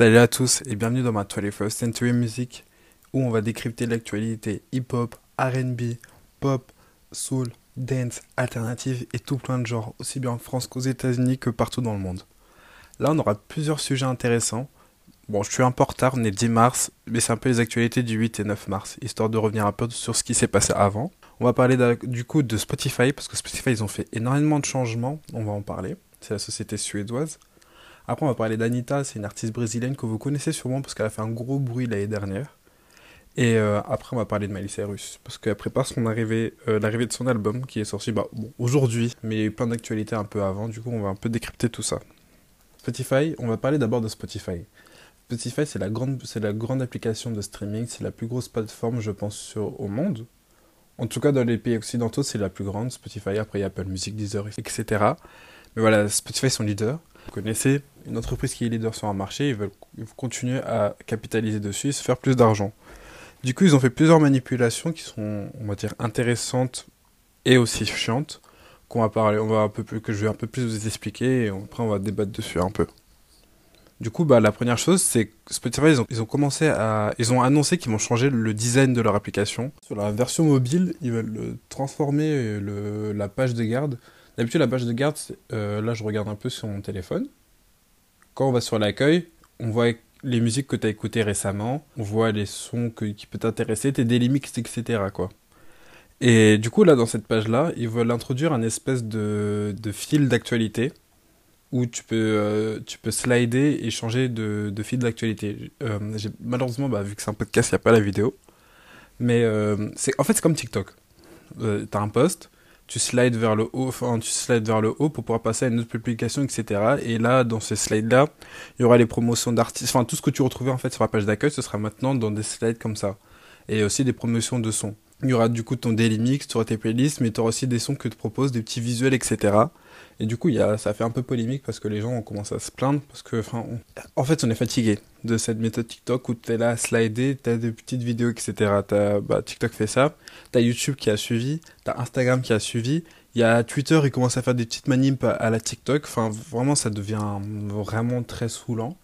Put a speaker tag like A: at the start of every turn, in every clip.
A: Salut à tous et bienvenue dans ma 21st Century Music où on va décrypter l'actualité hip-hop, RB, pop, soul, dance, alternative et tout plein de genres, aussi bien en France qu'aux États-Unis que partout dans le monde. Là, on aura plusieurs sujets intéressants. Bon, je suis un peu en retard, on est 10 mars, mais c'est un peu les actualités du 8 et 9 mars, histoire de revenir un peu sur ce qui s'est passé avant. On va parler du coup de Spotify, parce que Spotify, ils ont fait énormément de changements, on va en parler. C'est la société suédoise. Après, on va parler d'Anita, c'est une artiste brésilienne que vous connaissez sûrement parce qu'elle a fait un gros bruit l'année dernière. Et euh, après, on va parler de Miley Cyrus, parce qu'elle prépare son arrivée, euh, l'arrivée de son album qui est sorti bah, aujourd'hui, mais il y a eu plein d'actualités un peu avant, du coup, on va un peu décrypter tout ça. Spotify, on va parler d'abord de Spotify. Spotify, c'est la, grande, c'est la grande application de streaming, c'est la plus grosse plateforme, je pense, au monde. En tout cas, dans les pays occidentaux, c'est la plus grande. Spotify, après, il y a Apple Music, Deezer, etc. Mais voilà, Spotify sont leaders. Vous connaissez une entreprise qui est leader sur un marché, ils veulent, continuer à capitaliser dessus se faire plus d'argent. Du coup, ils ont fait plusieurs manipulations qui sont, on va dire, intéressantes et aussi chiantes, qu'on va parler, on va un peu plus, que je vais un peu plus vous expliquer et après on va débattre dessus un peu. Du coup, bah, la première chose, c'est que Spotify, ils ont, ils ont commencé à, ils ont annoncé qu'ils vont changer le design de leur application. Sur la version mobile, ils veulent transformer le, la page de garde. D'habitude, la page de garde, euh, là, je regarde un peu sur mon téléphone. Quand on va sur l'accueil, on voit les musiques que tu as écoutées récemment, on voit les sons qui peuvent t'intéresser, tes daily mix, etc. Quoi. Et du coup, là, dans cette page-là, ils veulent introduire un espèce de, de fil d'actualité où tu peux, euh, tu peux slider et changer de, de fil d'actualité. Euh, malheureusement, bah, vu que c'est un podcast, il n'y a pas la vidéo. Mais c'est en fait, c'est comme TikTok. tu as un post, tu slides vers le haut, pour pouvoir passer à une autre publication, etc. Et là, dans ces slides-là, il y aura les promotions d'artistes, enfin, tout ce que tu retrouvais en fait sur la page d'accueil, ce sera maintenant dans des slides comme ça. Et aussi des promotions de sons. Il y aura du coup ton daily mix, tu auras tes playlists, mais tu auras aussi des sons que tu proposes, des petits visuels, etc. Et du coup, y a, ça fait un peu polémique parce que les gens ont commencé à se plaindre parce que, enfin, en fait, on est fatigué de cette méthode TikTok où tu es là à slider, tu as des petites vidéos, etc. bah, TikTok fait ça, tu as YouTube qui a suivi, tu as Instagram qui a suivi, il y a Twitter, il commence à faire des petites manips à la TikTok. Enfin, vraiment, ça devient vraiment très saoulant.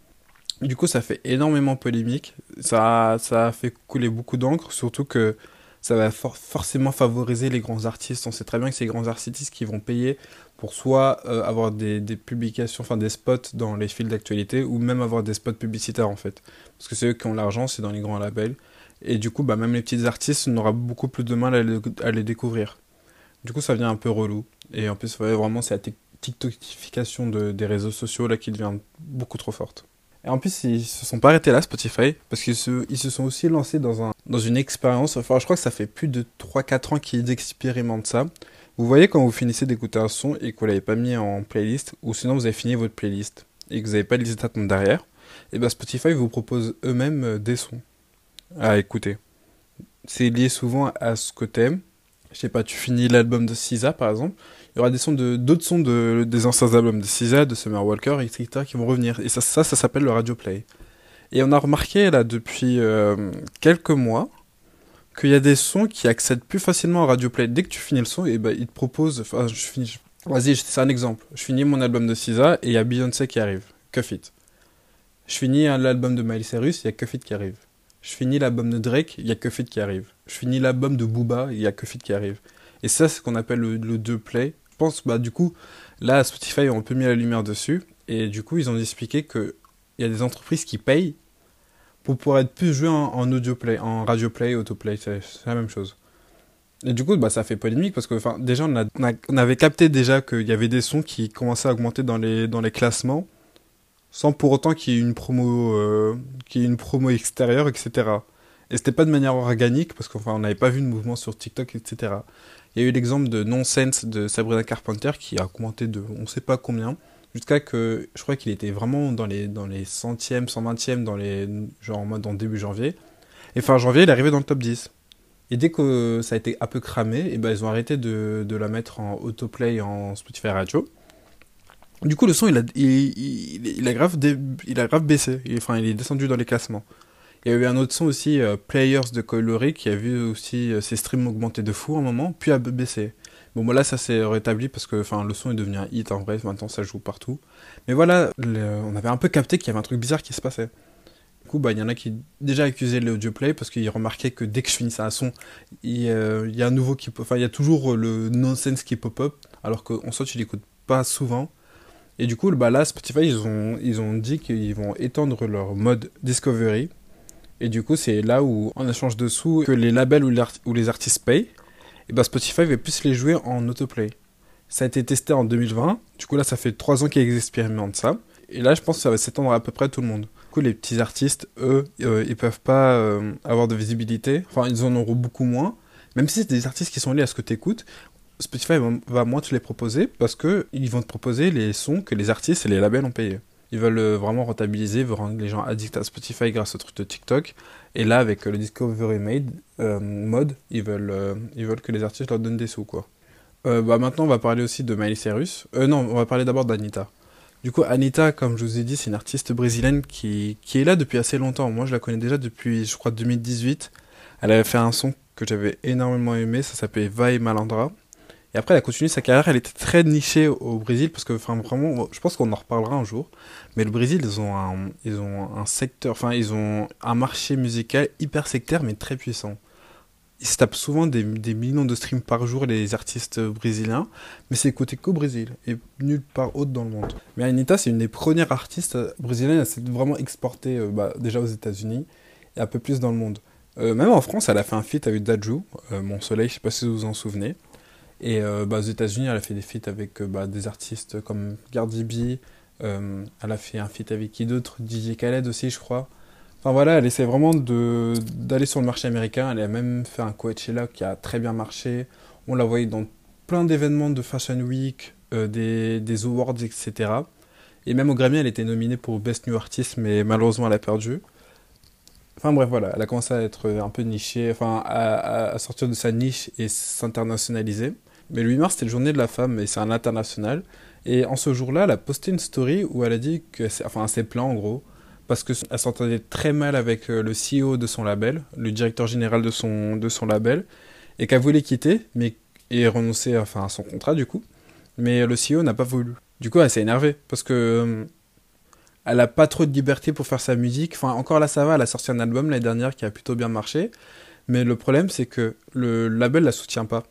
A: Du coup, ça fait énormément polémique. Ça, ça a fait couler beaucoup d'encre, surtout que ça va forcément favoriser les grands artistes. On sait très bien que c'est les grands artistes qui vont payer pour soit euh, avoir des, publications, enfin des spots dans les fils d'actualité, ou même avoir des spots publicitaires en fait. Parce que c'est eux qui ont l'argent, c'est dans les grands labels. Et du coup, bah, même les petits artistes, on aura beaucoup plus de mal à les, découvrir. Du coup, ça vient un peu relou. Et en plus, vraiment, c'est la TikTokification de, des réseaux sociaux là qui devient beaucoup trop forte. Et en plus, ils se sont pas arrêtés là, Spotify, parce qu'ils se, sont aussi lancés dans, un, dans une expérience. Enfin, je crois que ça fait plus de 3-4 ans qu'ils expérimentent ça. Vous voyez quand vous finissez d'écouter un son et que vous l'avez pas mis en playlist, ou sinon vous avez fini votre playlist et que vous n'avez pas de liste d'attente derrière, et bien Spotify vous propose eux-mêmes euh, des sons à écouter. C'est lié souvent à ce que t'aimes. Je sais pas, tu finis l'album de SZA par exemple, il y aura des sons de d'autres sons de des anciens albums de SZA, de Summer Walker, etc. qui vont revenir. Et ça, ça, s'appelle le radio play. Et on a remarqué là depuis euh, quelques mois qu'il y a des sons qui accèdent plus facilement au radio play. Dès que tu finis le son, et ben il te propose. Enfin, je finis. Vas-y, c'est un exemple. Je finis mon album de SZA et il y a Beyoncé qui arrive. Cuff It. Je finis l'album de Miley Cyrus, il y a Cuff It qui arrive. Je finis l'album de Drake, il y a Cuff It qui arrive. Je finis l'album de Booba, il y a Cuff It qui arrive. Et ça, c'est ce qu'on appelle le, le 2 play pense, bah, du coup, là, Spotify ont un peu mis la lumière dessus. Et du coup, ils ont expliqué qu'il y a des entreprises qui payent pour pouvoir être plus joué en, audio play, en radio play, autoplay. C'est la même chose. Et du coup, bah, ça fait polémique parce que déjà, on, avait capté déjà qu'il y avait des sons qui commençaient à augmenter dans les, dans les classements sans pour autant qu'il y ait une promo, euh, qu'il y ait une promo extérieure, etc. Et c'était pas de manière organique parce qu'on n'avait pas vu de mouvement sur TikTok, etc. Il y a eu l'exemple de Nonsense de Sabrina Carpenter qui a augmenté de on sait pas combien, jusqu'à que je crois qu'il était vraiment dans les, dans les centièmes, cent vingtièmes, dans les, genre en mode en début janvier. Et fin janvier, il est arrivé dans le top 10. Et dès que ça a été un peu cramé, et ben ils ont arrêté de, de la mettre en autoplay en Spotify Radio. Du coup, le son, il a, il, a, grave, il a grave baissé. enfin, il est descendu dans les classements. Il y a eu un autre son aussi, euh, Players de Coilery, qui a vu aussi euh, ses streams augmenter de fou un moment, puis a baissé. Bon, voilà, ça s'est rétabli parce que le son est devenu un hit en vrai, maintenant ça joue partout. Mais voilà, on avait un peu capté qu'il y avait un truc bizarre qui se passait. Du coup, bah, il y en a qui déjà accusaient le audio play parce qu'ils remarquaient que dès que je finissais un son, il, euh, y a un nouveau qui. Enfin, il y a toujours le nonsense qui pop-up, alors qu'en soit tu l'écoutes pas souvent. Et du coup, bah, là, Spotify, ils ont, ils ont dit qu'ils vont étendre leur mode Discovery. Et du coup, c'est là où, en échange de sous, que les labels ou, les artistes payent, et bah Spotify va plus les jouer en autoplay. Ça a été testé en 2020. Du coup, là, ça fait 3 ans qu'ils expérimentent ça. Et là, je pense que ça va s'étendre à peu près tout le monde. Du coup, les petits artistes, eux, euh, ils peuvent pas euh, avoir de visibilité. Enfin, ils en auront beaucoup moins. Même si c'est des artistes qui sont liés à ce que tu écoutes, Spotify va, moins te les proposer parce que ils vont te proposer les sons que les artistes et les labels ont payés. Ils veulent euh, vraiment rentabiliser, veulent rendre les gens addicts à Spotify grâce au truc de TikTok. Et là, avec le Discovery Made mode, ils veulent, ils veulent que les artistes leur donnent des sous, quoi. Euh, bah maintenant, on va parler aussi de Miley Cyrus. Euh, non, on va parler d'abord d'Anita. Du coup, Anita, comme je vous ai dit, c'est une artiste brésilienne qui, qui est là depuis assez longtemps. Moi, je la connais déjà depuis, je crois, 2018. Elle avait fait un son que j'avais énormément aimé, ça s'appelait Vai Malandra. Et après, elle a continué sa carrière. Elle était très nichée au Brésil parce que, vraiment, je pense qu'on en reparlera un jour. Mais le Brésil, ils ont un, secteur, enfin, ils ont un marché musical hyper sectaire mais très puissant ils se tapent souvent des, millions de streams par jour, les artistes brésiliens, mais c'est côté qu'au Brésil et nulle part autre dans le monde. Mais Anita, c'est une des premières artistes brésiliennes à s'être vraiment exportée euh, bah, déjà aux États-Unis et un peu plus dans le monde. Euh, même en France, elle a fait un feat avec Daju, euh, Mon Soleil, je sais pas si vous vous en souvenez. Et bah, aux États-Unis, elle a fait des feats avec bah, des artistes comme Cardi B. elle a fait un feat avec qui d'autre? DJ Khaled aussi, je crois. Enfin voilà, elle essaie vraiment d'aller sur le marché américain. Elle a même fait un Coachella qui a très bien marché. On l'a voyé dans plein d'événements de Fashion Week, euh, des, des, awards, etc. Et même au Grammy, elle était nominée pour Best New Artist, mais malheureusement, elle a perdu. Enfin bref, voilà, elle a commencé à être un peu nichée, enfin à, sortir de sa niche et s'internationaliser. Mais le 8 mars, c'était la journée de la femme et c'est un international. Et en ce jour-là, elle a posté une story où elle a dit que, enfin, c'est plein en gros, parce qu'elle s'entendait très mal avec euh, le CEO de son label, le directeur général de son, de son label, et qu'elle voulait quitter, mais et renoncer enfin, à son contrat du coup. Mais le CEO n'a pas voulu. Du coup, elle s'est énervée parce que euh, elle a pas trop de liberté pour faire sa musique. Enfin, encore là, ça va. Elle a sorti un album l'année dernière qui a plutôt bien marché. Mais le problème, c'est que le label la soutient pas.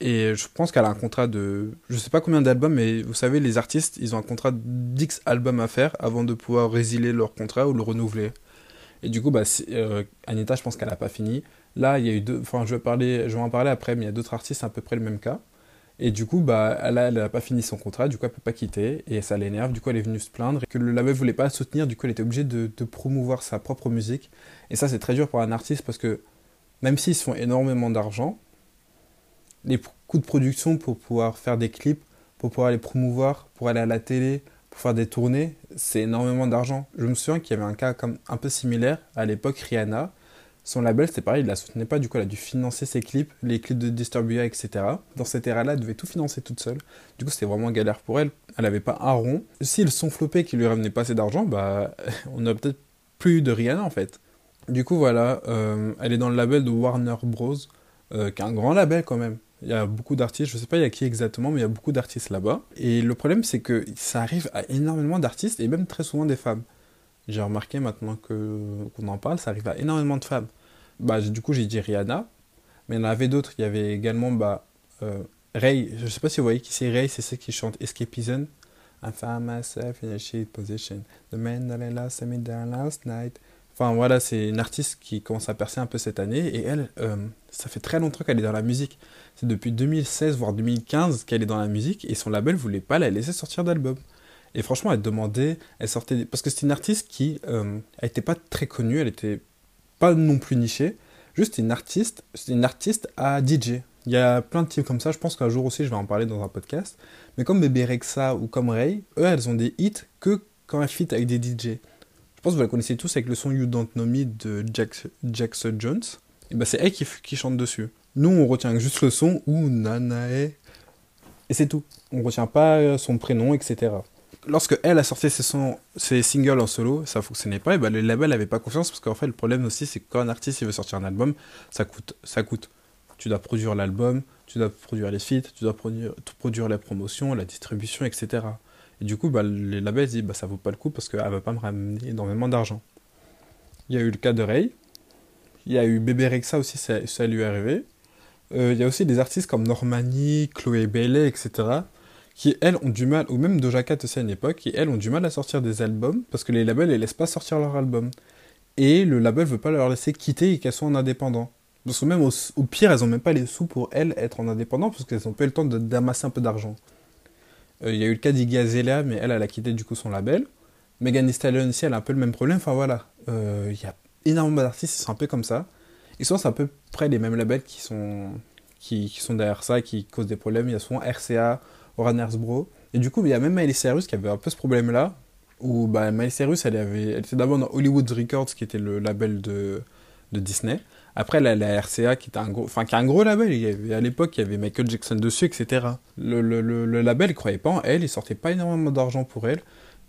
A: Et je pense qu'elle a un contrat de. Je sais pas combien d'albums, mais vous savez, les artistes, ils ont un contrat d'X albums à faire avant de pouvoir résilier leur contrat ou le renouveler. Et du coup, bah, euh, Anita, je pense qu'elle n'a pas fini. Là, il y a eu deux. Enfin, je vais, je vais en parler après, mais il y a d'autres artistes à peu près le même cas. Et du coup, bah, elle n'a pas fini son contrat, du coup, elle peut pas quitter, et ça l'énerve. Du coup, elle est venue se plaindre, que le label voulait pas soutenir, du coup, elle était obligée de, promouvoir sa propre musique. Et ça, c'est très dur pour un artiste parce que même s'ils font énormément d'argent, les coûts de production pour pouvoir faire des clips, pour pouvoir les promouvoir, pour aller à la télé, pour faire des tournées, c'est énormément d'argent. Je me souviens qu'il y avait un cas comme un peu similaire à l'époque, Rihanna. Son label, c'était pareil, il la soutenait pas, du coup, elle a dû financer ses clips, les clips de Disturbia, etc. Dans cette ère-là, elle devait tout financer toute seule. Du coup, c'était vraiment galère pour elle. Elle n'avait pas un rond. Si le son flopé qui lui revenait pas assez d'argent, bah, on a peut-être plus de Rihanna en fait. Du coup, voilà, euh, elle est dans le label de Warner Bros, euh, qui est un grand label quand même. Il y a beaucoup d'artistes, je sais pas il y a qui exactement, mais il y a beaucoup d'artistes là-bas. Et le problème, c'est que ça arrive à énormément d'artistes et même très souvent des femmes. J'ai remarqué maintenant que qu'on en parle, ça arrive à énormément de femmes. Bah, du coup, j'ai dit Rihanna, mais il y en avait d'autres. Il y avait également bah, euh, Ray, je sais pas si vous voyez qui c'est Ray, c'est celle qui chante Escapism. I found myself in a shit position. The man that I lost down last night. Enfin voilà, c'est une artiste qui commence à percer un peu cette année et elle, euh, ça fait très longtemps qu'elle est dans la musique. C'est depuis 2016 voire 2015 qu'elle est dans la musique et son label voulait pas la laisser sortir d'album. Et franchement, elle demandait, elle sortait parce que c'est une artiste qui, euh, elle était pas très connue, elle était pas non plus nichée, juste une artiste, c'est une artiste à DJ. Il y a plein de types comme ça, je pense qu'un jour aussi je vais en parler dans un podcast. Mais comme Bébé Rexa ou comme Ray, eux elles ont des hits que quand elles fit avec des DJ. Je pense que vous la connaissez tous avec le son You Don't Know Me de Jack, Jackson Jones. Et ben c'est elle qui, qui, chante dessus. Nous, on retient juste le son ou Nanae. Et c'est tout. On retient pas euh, son prénom, etc. Lorsque elle a sorti ses, singles en solo, ça fonctionnait pas. Et ben le label n'avait pas confiance parce qu'en fait, le problème aussi, c'est que quand un artiste il veut sortir un album, ça coûte. Ça coûte. Tu dois produire l'album, tu dois produire les feats, tu dois produire, produire la promotion, la distribution, etc. Et du coup, bah, les labels disent bah, ça vaut pas le coup parce qu'elle va pas me ramener énormément d'argent. Il y a eu le cas de Ray. Il y a eu Bébé Rexa aussi, ça, ça lui est arrivé. Euh, il y a aussi des artistes comme Normani, Chloé Bailey, etc. qui, elles, ont du mal, ou même Doja Cat aussi à une époque, qui, elles, ont du mal à sortir des albums parce que les labels ne laissent pas sortir leurs albums. Et le label veut pas leur laisser quitter et qu'elles soient en indépendant. Parce que même au, pire, elles n'ont même pas les sous pour elles être en indépendant parce qu'elles ont pas eu le temps d'amasser un peu d'argent. Euh, il y a eu le cas d'Iggy Azalea, mais elle, elle a quitté du coup son label. Megan Thee Stallion aussi, elle a un peu le même problème. Enfin voilà, euh, il y a énormément d'artistes qui sont un peu comme ça. Ils sont à peu près les mêmes labels qui sont, qui sont derrière ça, qui causent des problèmes. Il y a souvent RCA, Warner's Bros. Et du coup, il y a même Miley Cyrus qui avait un peu ce problème-là, où bah, Miley Cyrus, elle, avait, elle était d'abord dans Hollywood Records, qui était le label de, de Disney. Après, la, la, RCA, qui, était un gros, enfin, qui est un gros label, il y avait, à l'époque, il y avait Michael Jackson dessus, etc. Le, le, le, label, il croyait pas en elle, il sortait pas énormément d'argent pour elle.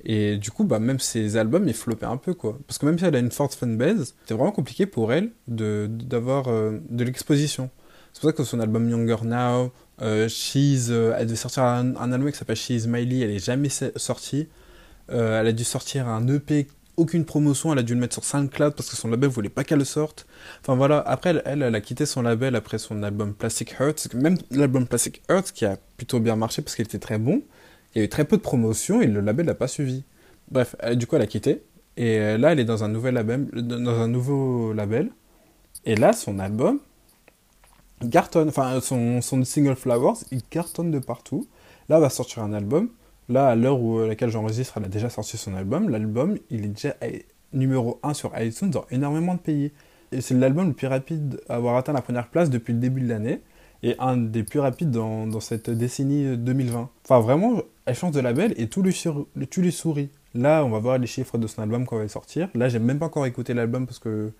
A: Et du coup, bah, même ses albums, ils floppaient un peu, quoi. Parce que même si elle a une forte fanbase, c'était vraiment compliqué pour elle de, d'avoir euh, de l'exposition. C'est pour ça que son album Younger Now, euh, She's, euh, elle devait sortir un, album qui s'appelle She's Miley, elle est jamais sortie. Euh, elle a dû sortir un EP, aucune promotion, elle a dû le mettre sur SoundCloud parce que son label voulait pas qu'elle le sorte. Enfin voilà, après elle, elle, a quitté son label après son album Plastic Hearts, même l'album Plastic Hearts qui a plutôt bien marché parce qu'il était très bon. Il y a eu très peu de promotion et le label l'a pas suivi. Bref, du coup elle a quitté et euh, là elle est dans un nouvel label, dans un nouveau label. Et là son album cartonne, enfin son, single Flowers, il cartonne de partout. Là, va sortir un album. Là, à l'heure où à laquelle j'enregistre, elle a déjà sorti son album. L'album, il est déjà numéro 1 sur iTunes dans énormément de pays. Et c'est l'album le plus rapide à avoir atteint la première place depuis le début de l'année. Et un des plus rapides dans, dans, cette décennie 2020. Enfin, vraiment, elle change de label et tout lui, sur, lui sourit. Là, on va voir les chiffres de son album quand il va sortir. Là, j'ai même pas encore écouté l'album parce que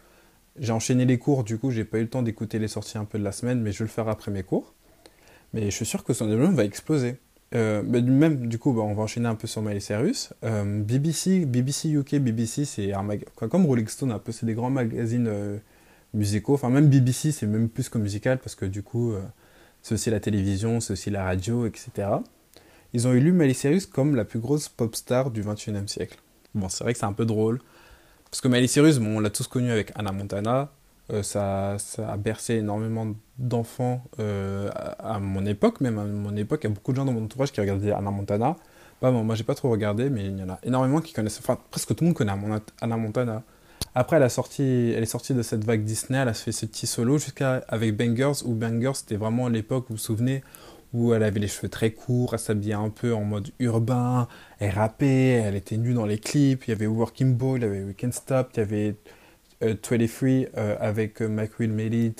A: j'ai enchaîné les cours, du coup, j'ai pas eu le temps d'écouter les sorties un peu de la semaine, mais je vais le faire après mes cours. Mais je suis sûr que son album va exploser. Euh, même, du coup, bah, on va enchaîner un peu sur Miley Cyrus. Euh, BBC, BBC UK, BBC, c'est un mag... comme Rolling Stone, un peu, c'est des grands magazines euh, musicaux. Enfin, même BBC, c'est même plus que musical parce que du coup, c'est aussi la télévision, c'est aussi la radio, etc. Ils ont élu Miley Cyrus comme la plus grosse pop star du 21e siècle. Bon, c'est vrai que c'est un peu drôle. Parce que Miley Cyrus, on l'a tous connu avec Anna Montana. Euh, ça, ça, a bercé énormément d'enfants euh, à, mon époque, même à mon époque, il y a beaucoup de gens dans mon entourage qui regardaient Anna Montana. Bah, bon, moi, j'ai pas trop regardé, mais il y en a énormément qui connaissent. Enfin, presque tout le monde connaît Anna Montana. Après, elle, a sorti, elle est sortie de cette vague Disney, elle a fait ce petit solo jusqu'à avec Bangers, où Bangers, c'était vraiment l'époque, vous vous souvenez, où elle avait les cheveux très courts, elle s'habillait un peu en mode urbain, elle rappait, elle était nue dans les clips, il y avait Working Boy, il y avait We Can't Stop, il y avait euh, 23 euh, avec euh, McWill Melit,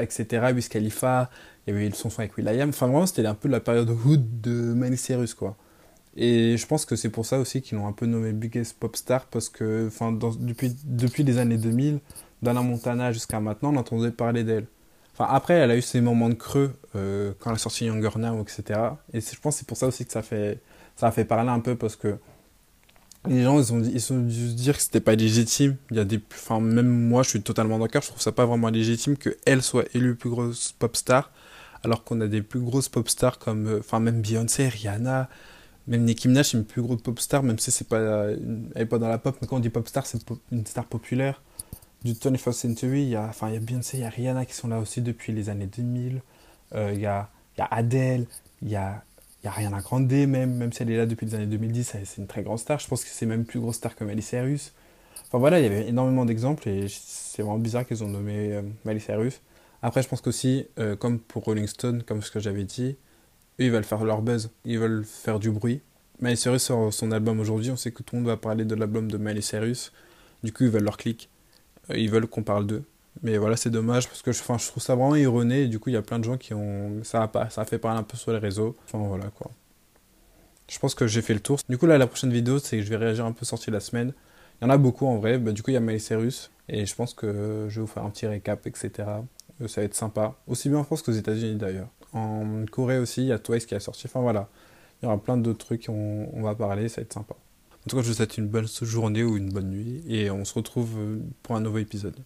A: etc., Wiz Khalifa, il y avait le son avec Will.i.am, enfin vraiment c'était un peu la période hood de Miley Cyrus quoi. Et je pense que c'est pour ça aussi qu'ils l'ont un peu nommé Biggest Pop Star, parce que enfin, depuis, depuis les années 2000, d'Anna Montana jusqu'à maintenant, on entendait parler d'elle. Enfin, après, elle a eu ses moments de creux euh, quand elle a sorti Younger Now, etc. Et je pense que c'est pour ça aussi que ça, fait, ça a fait parler un peu parce que les gens, ils ont, ils ont dû se dire que c'était pas légitime. Il y a des, enfin, même moi, je suis totalement d'accord. Je trouve ça pas vraiment légitime qu'elle soit élue plus grosse pop star, alors qu'on a des plus grosses pop stars comme, euh, enfin, même Beyoncé, Rihanna, même Nicki Minaj, c'est une plus grosse pop star, même si c'est pas, elle est pas dans la pop. Mais quand on dit pop star, c'est une star populaire du 21st Century, il y a, enfin, il y a Beyoncé, il y a Rihanna qui sont là aussi depuis les années 2000. Euh, il, y a, il y a Adele, il y a, il y a Rihanna Grande même, même si elle est là depuis les années 2010, c'est une très grande star. Je pense que c'est même plus grosse star que Miley Cyrus. Enfin voilà, il y avait énormément d'exemples et c'est vraiment bizarre qu'ils ont nommé euh, Miley. Après, je pense qu'aussi, euh, comme pour Rolling Stone, comme ce que j'avais dit, eux, ils veulent faire leur buzz, ils veulent faire du bruit. Miley Cyrus sort son album aujourd'hui, on sait que tout le monde va parler de l'album de Miley Cyrus. Du coup, ils veulent leur clic. Ils veulent qu'on parle d'eux. Mais voilà, c'est dommage parce que je, je trouve ça vraiment erroné et du coup, il y a plein de gens qui ont. Ça a, pas, ça a fait parler un peu sur les réseaux. Enfin voilà quoi. Je pense que j'ai fait le tour. Du coup, là, la prochaine vidéo, c'est que je vais réagir un peu sorti la semaine. Il y en a beaucoup en vrai. Bah, du coup, il y a Cyrus et je pense que je vais vous faire un petit récap, etc. Euh, ça va être sympa. Aussi bien en France qu'aux États-Unis d'ailleurs. En Corée aussi, il y a Twice qui a sorti. Enfin voilà. Il y aura plein d'autres trucs on, on va parler, ça va être sympa. En tout cas, je vous souhaite une bonne journée ou une bonne nuit et on se retrouve pour un nouveau épisode.